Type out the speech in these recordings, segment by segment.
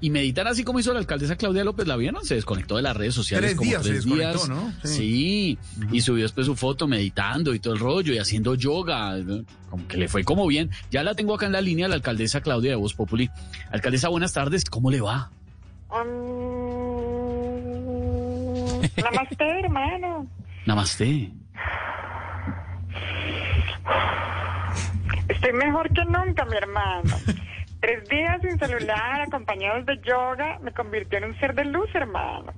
Y meditar así como hizo la alcaldesa Claudia López, ¿la vieron? Se desconectó de las redes sociales Tres como días tres días. ¿no? Sí, y subió después su foto meditando y todo el rollo y haciendo yoga. ¿no? Como que le fue como bien. Ya la tengo acá en la línea, la alcaldesa Claudia de Voz Populi. Alcaldesa, buenas tardes, ¿cómo le va? Mm, Namaste, hermano. Namaste. Estoy mejor que nunca, mi hermano. Tres días sin celular, acompañados de yoga, me convirtió en un ser de luz, hermano.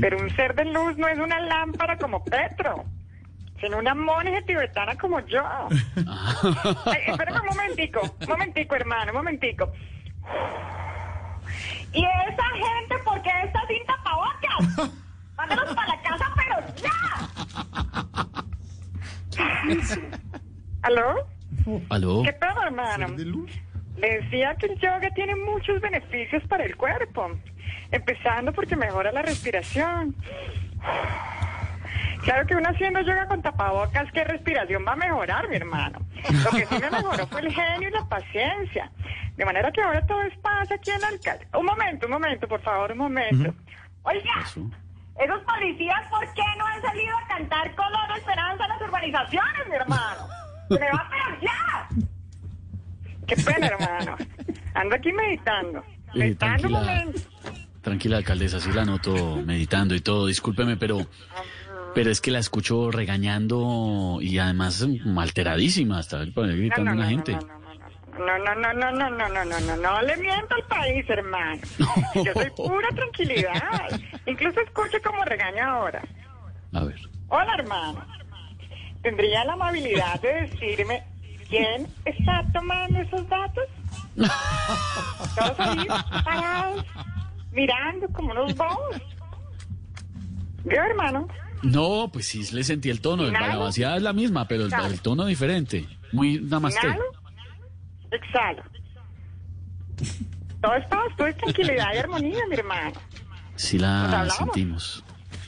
Pero un ser de luz no es una lámpara como Petro, sino una monja tibetana como yo. Ay, espérame un momentico, un momentico, hermano, un momentico. ¿Y esa gente por qué está sin tapabocas? Mándalos para la casa, pero ya. ¿Aló? ¿Aló? ¿Qué pedo, hermano? ¿Ser de luz? Decía que el yoga tiene muchos beneficios para el cuerpo. Empezando porque mejora la respiración. Claro que uno haciendo yoga con tapabocas, ¿qué respiración va a mejorar, mi hermano? Lo que sí me mejoró fue el genio y la paciencia. De manera que ahora todo es paz aquí en el alcalde. Un momento, un momento, por favor, un momento. Oiga, Eso. esos policías, ¿por qué no han salido a cantar color esperanza a las urbanizaciones, mi hermano? ¡Se me va a pegar ya! Qué pena, hermano. Ando aquí meditando. Eh, Meditando un tranquila. momento. Tranquila, alcaldesa, sí la noto meditando y todo. Discúlpeme, pero, pero es que la escucho regañando y además mm, alteradísima. Hasta gritando a la gente. No, no, no, no, no, no, no, no, no, no le miento al país, hermano. Yo soy pura tranquilidad. Incluso escuche como regaña ahora. A ver. Hola, hermano. ¿Tendría la amabilidad de decirme quién está tomando esos datos? Todos ahí parados, mirando como unos bobos. ¿Vio, hermano? No, pues sí le sentí el tono. La vaciada es la misma, pero el, el tono diferente. Muy namaste. Inhalo, exhalo. Todo esto es tranquilidad y armonía, mi hermano. Sí la sentimos.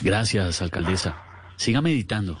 Gracias, alcaldesa. Siga meditando.